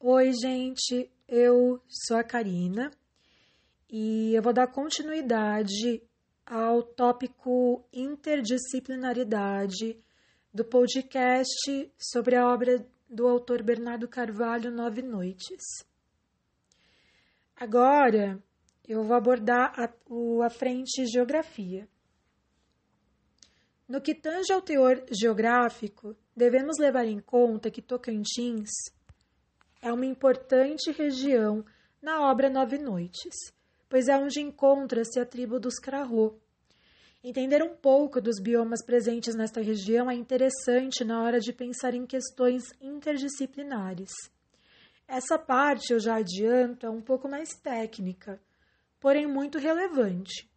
Oi, gente, eu sou a Karina e eu vou dar continuidade ao tópico interdisciplinaridade do podcast sobre a obra do autor Bernardo Carvalho, Nove Noites. Agora eu vou abordar a, o, a frente geografia. No que tange ao teor geográfico, devemos levar em conta que Tocantins é uma importante região na obra Nove Noites, pois é onde encontra-se a tribo dos Crarro. Entender um pouco dos biomas presentes nesta região é interessante na hora de pensar em questões interdisciplinares. Essa parte, eu já adianto, é um pouco mais técnica, porém muito relevante.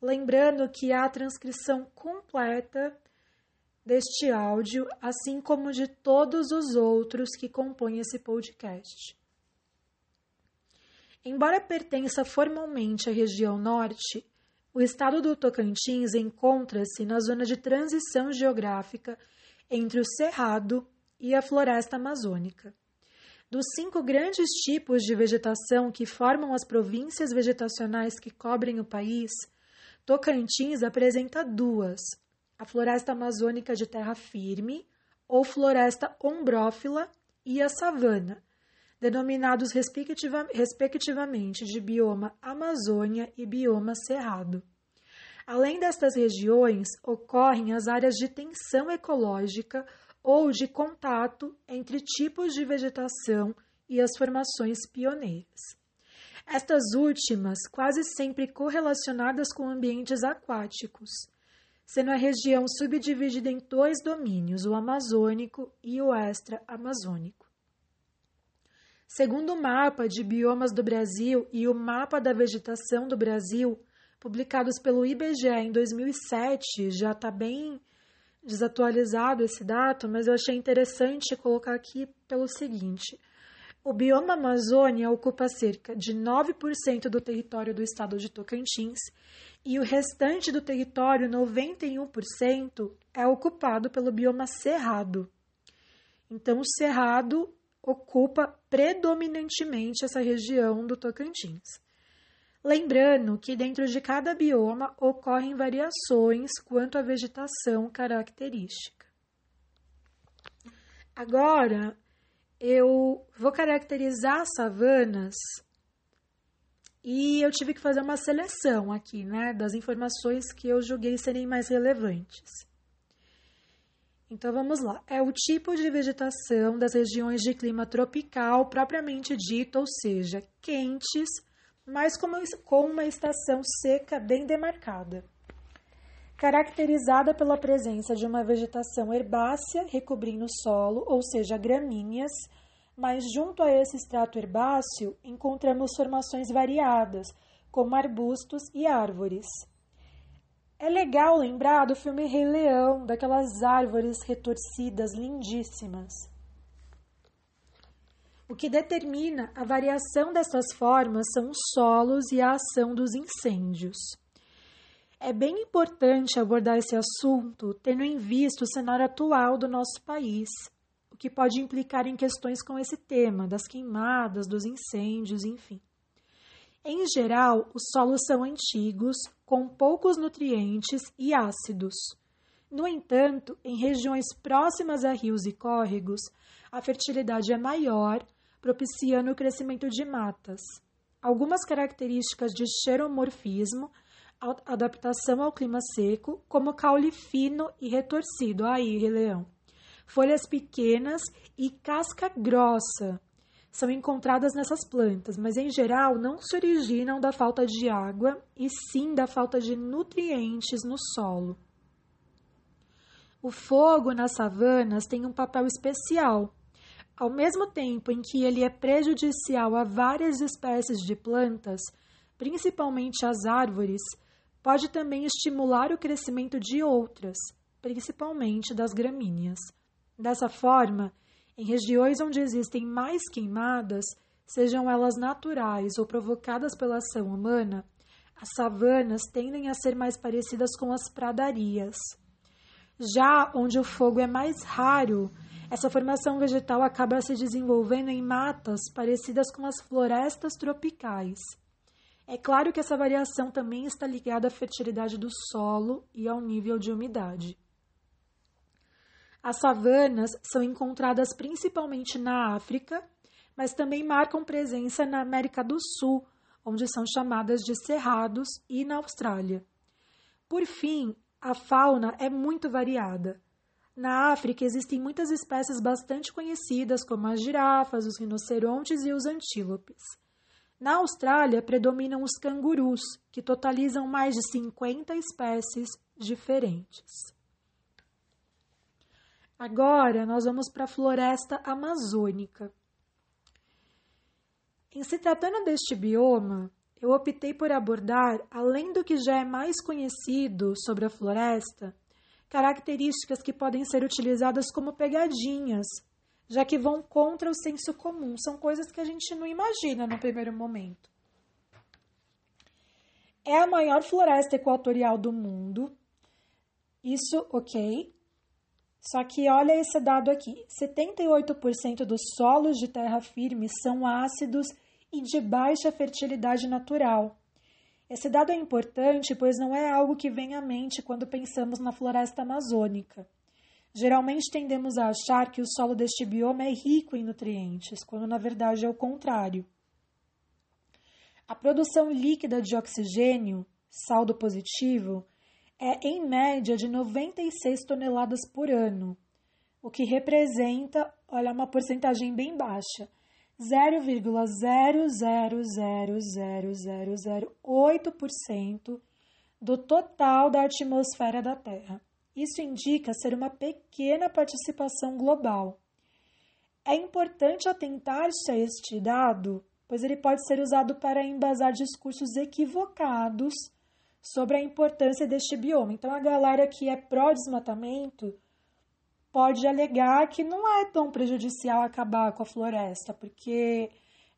Lembrando que há a transcrição completa deste áudio, assim como de todos os outros que compõem esse podcast. Embora pertença formalmente à região norte, o estado do Tocantins encontra-se na zona de transição geográfica entre o Cerrado e a floresta amazônica. Dos cinco grandes tipos de vegetação que formam as províncias vegetacionais que cobrem o país, Tocantins apresenta duas, a floresta amazônica de terra firme, ou floresta ombrófila, e a savana, denominados respectiva, respectivamente de bioma Amazônia e bioma Cerrado. Além destas regiões, ocorrem as áreas de tensão ecológica ou de contato entre tipos de vegetação e as formações pioneiras. Estas últimas quase sempre correlacionadas com ambientes aquáticos sendo a região subdividida em dois domínios, o amazônico e o extra-amazônico. Segundo o mapa de biomas do Brasil e o mapa da vegetação do Brasil, publicados pelo IBGE em 2007, já está bem desatualizado esse dado, mas eu achei interessante colocar aqui pelo seguinte: o bioma Amazônia ocupa cerca de 9% do território do estado de Tocantins e o restante do território, 91%, é ocupado pelo bioma Cerrado. Então, o Cerrado ocupa predominantemente essa região do Tocantins. Lembrando que dentro de cada bioma ocorrem variações quanto à vegetação característica. Agora, eu vou caracterizar as savanas e eu tive que fazer uma seleção aqui, né, das informações que eu julguei serem mais relevantes. Então vamos lá. É o tipo de vegetação das regiões de clima tropical propriamente dito, ou seja, quentes, mas com uma estação seca bem demarcada caracterizada pela presença de uma vegetação herbácea recobrindo o solo, ou seja, gramíneas, mas junto a esse extrato herbáceo encontramos formações variadas, como arbustos e árvores. É legal lembrar do filme Rei Leão, daquelas árvores retorcidas lindíssimas. O que determina a variação dessas formas são os solos e a ação dos incêndios. É bem importante abordar esse assunto tendo em vista o cenário atual do nosso país, o que pode implicar em questões com esse tema, das queimadas, dos incêndios, enfim. Em geral, os solos são antigos, com poucos nutrientes e ácidos. No entanto, em regiões próximas a rios e córregos, a fertilidade é maior, propiciando o crescimento de matas. Algumas características de xeromorfismo adaptação ao clima seco, como caule fino e retorcido. Aí, Leão. Folhas pequenas e casca grossa são encontradas nessas plantas, mas em geral não se originam da falta de água e sim da falta de nutrientes no solo. O fogo nas savanas tem um papel especial. Ao mesmo tempo em que ele é prejudicial a várias espécies de plantas, principalmente as árvores, pode também estimular o crescimento de outras, principalmente das gramíneas. Dessa forma, em regiões onde existem mais queimadas, sejam elas naturais ou provocadas pela ação humana, as savanas tendem a ser mais parecidas com as pradarias. Já onde o fogo é mais raro, Essa formação vegetal acaba se desenvolvendo em matas parecidas com as florestas tropicais. É claro que essa variação também está ligada à fertilidade do solo e ao nível de umidade. As savanas são encontradas principalmente na África, mas também marcam presença na América do Sul, onde são chamadas de cerrados, e na Austrália. Por fim, a fauna é muito variada. Na África existem muitas espécies bastante conhecidas, como as girafas, os rinocerontes e os antílopes. Na Austrália predominam os cangurus, que totalizam mais de 50 espécies diferentes. Agora nós vamos para a floresta amazônica. Em se tratando deste bioma, eu optei por abordar, além do que já é mais conhecido sobre a floresta, características que podem ser utilizadas como pegadinhas, já que vão contra o senso comum. São coisas que a gente não imagina no primeiro momento. É a maior floresta equatorial do mundo. Isso, ok. Só que olha esse dado aqui: 78% dos solos de terra firme são ácidos e de baixa fertilidade natural. Esse dado é importante, pois não é algo que vem à mente quando pensamos na floresta amazônica. Geralmente tendemos a achar que o solo deste bioma é rico em nutrientes, quando na verdade é o contrário. A produção líquida de oxigênio, saldo positivo, é em média de 96 toneladas por ano, o que representa, olha, uma porcentagem bem baixa, 0,0000008% do total da atmosfera da Terra. Isso indica ser uma pequena participação global. É importante atentar-se a este dado, pois ele pode ser usado para embasar discursos equivocados sobre a importância deste bioma. Então, a galera que é pró-desmatamento pode alegar que não é tão prejudicial acabar com a floresta, porque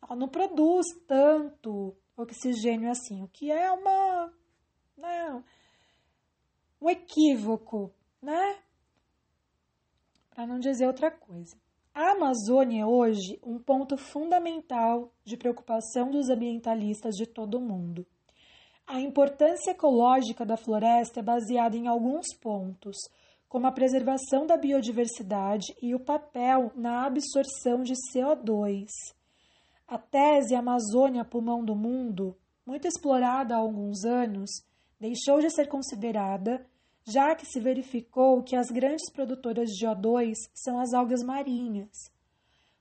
ela não produz tanto oxigênio assim, o que é uma. Né, um equívoco, né? Para não dizer outra coisa. A Amazônia é hoje um ponto fundamental de preocupação dos ambientalistas de todo o mundo. A importância ecológica da floresta é baseada em alguns pontos, como a preservação da biodiversidade e o papel na absorção de CO2. A tese Amazônia Pulmão do Mundo, muito explorada há alguns anos, deixou de ser considerada, já que se verificou que as grandes produtoras de CO2 são as algas marinhas.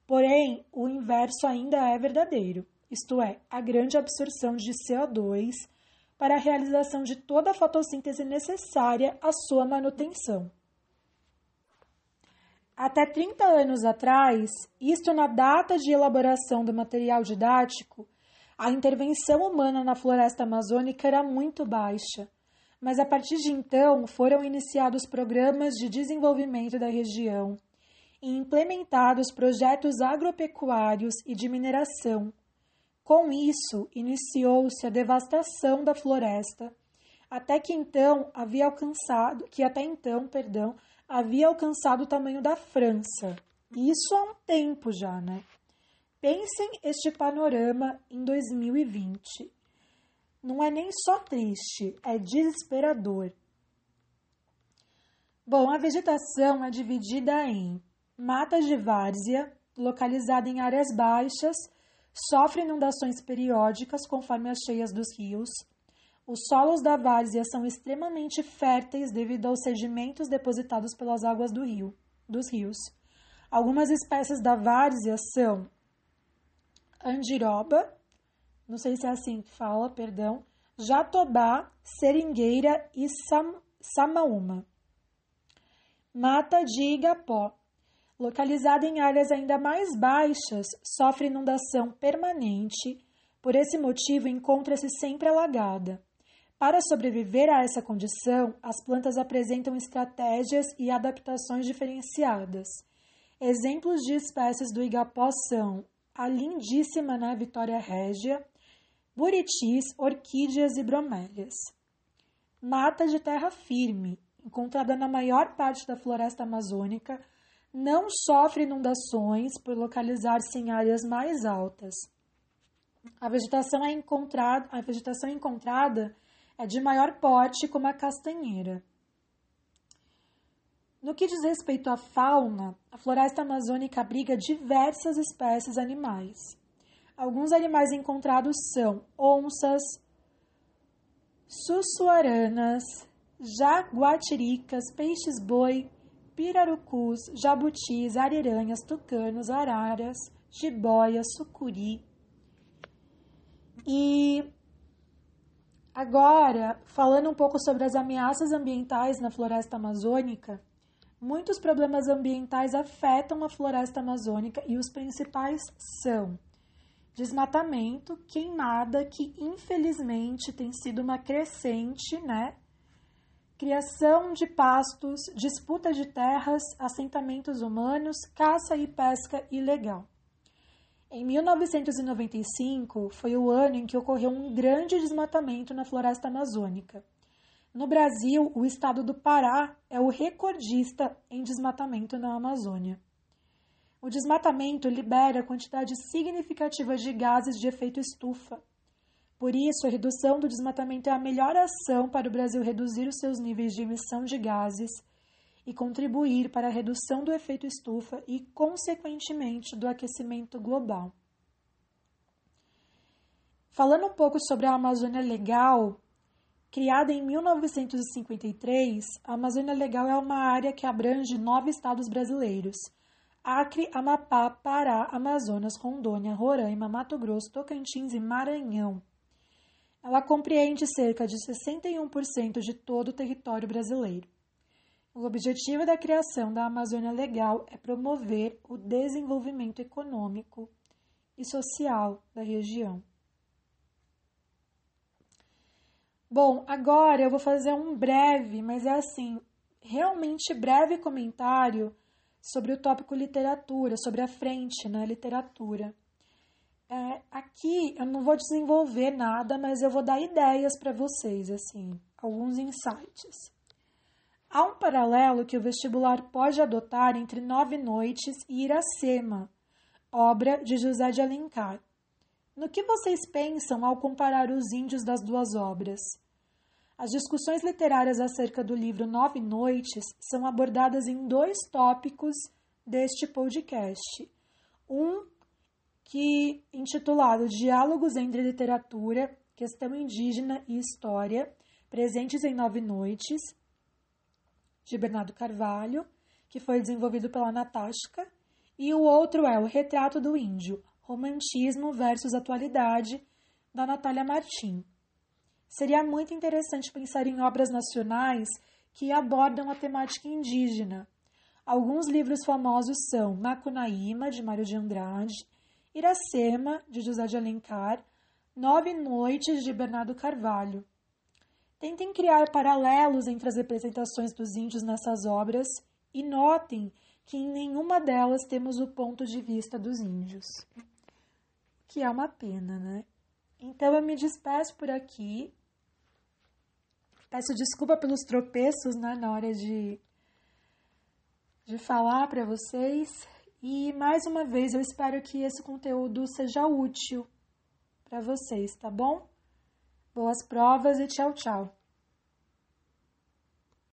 Porém, o inverso ainda é verdadeiro, isto é, a grande absorção de CO2 para a realização de toda a fotossíntese necessária à sua manutenção. Até 30 anos atrás, isto na data de elaboração do material didático, a intervenção humana na floresta amazônica era muito baixa, mas a partir de então foram iniciados programas de desenvolvimento da região e implementados projetos agropecuários e de mineração. Com isso, iniciou-se a devastação da floresta, até que então havia alcançado, que até então, perdão, havia alcançado o tamanho da França. Isso há um tempo já, né? Pensem este panorama em 2020. Não é nem só triste, é desesperador. Bom, a vegetação é dividida em mata de várzea, localizada em áreas baixas, sofre inundações periódicas conforme as cheias dos rios, os solos da várzea são extremamente férteis devido aos sedimentos depositados pelas águas do rio, dos rios. Algumas espécies da várzea são andiroba, não sei se é assim que fala, perdão, jatobá, seringueira e sam, samaúma. Mata de igapó, localizada em áreas ainda mais baixas, sofre inundação permanente, por esse motivo encontra-se sempre alagada. Para sobreviver a essa condição, as plantas apresentam estratégias e adaptações diferenciadas. Exemplos de espécies do igapó são a lindíssima né, Vitória régia, buritis, orquídeas e bromélias. Mata de terra firme, encontrada na maior parte da floresta amazônica, não sofre inundações por localizar-se em áreas mais altas. A vegetação, é encontrada, a vegetação encontrada é de maior porte, como a castanheira. No que diz respeito à fauna, a floresta amazônica abriga diversas espécies animais. Alguns animais encontrados são onças, sussuaranas, jaguatiricas, peixes-boi, pirarucus, jabutis, ariranhas, tucanos, araras, jiboias, sucuri. E agora, falando um pouco sobre as ameaças ambientais na floresta amazônica, muitos problemas ambientais afetam a floresta amazônica e os principais são desmatamento, queimada, que infelizmente tem sido uma crescente, né? Criação de pastos, disputa de terras, assentamentos humanos, caça e pesca ilegal. Em 1995 foi o ano em que ocorreu um grande desmatamento na floresta amazônica. No Brasil, o estado do Pará é o recordista em desmatamento na Amazônia. O desmatamento libera quantidade significativa de gases de efeito estufa. Por isso, a redução do desmatamento é a melhor ação para o Brasil reduzir os seus níveis de emissão de gases e contribuir para a redução do efeito estufa e, consequentemente, do aquecimento global. Falando um pouco sobre a Amazônia Legal, criada em 1953, a Amazônia Legal é uma área que abrange nove estados brasileiros Acre, Amapá, Pará, Amazonas, Rondônia, Roraima, Mato Grosso, Tocantins e Maranhão. Ela compreende cerca de 61% de todo o território brasileiro. O objetivo da criação da Amazônia Legal é promover o desenvolvimento econômico e social da região. Bom, agora eu vou fazer um breve, mas é assim, realmente breve comentário sobre o tópico literatura, sobre a frente na né, literatura. É, aqui eu não vou desenvolver nada, mas eu vou dar ideias para vocês, assim, alguns insights. Há um paralelo que o vestibular pode adotar entre Nove Noites e Iracema, obra de José de Alencar. No que vocês pensam ao comparar os índios das duas obras? As discussões literárias acerca do livro Nove Noites são abordadas em dois tópicos deste podcast. Um que intitulado Diálogos entre Literatura, Questão Indígena e História, presentes em Nove Noites, de Bernardo Carvalho, que foi desenvolvido pela Natasha, e o outro é O Retrato do Índio, Romantismo versus Atualidade, da Natália Martim. Seria muito interessante pensar em obras nacionais que abordam a temática indígena. Alguns livros famosos são Macunaíma, de Mário de Andrade, Iracema, de José de Alencar, Nove Noites, de Bernardo Carvalho. Tentem criar paralelos entre as representações dos índios nessas obras e notem que em nenhuma delas temos o ponto de vista dos índios. Que é uma pena, né? Então eu me despeço por aqui. Peço desculpa pelos tropeços né, na hora de, de falar para vocês. E mais uma vez eu espero que esse conteúdo seja útil para vocês, tá bom? Boas provas e tchau, tchau.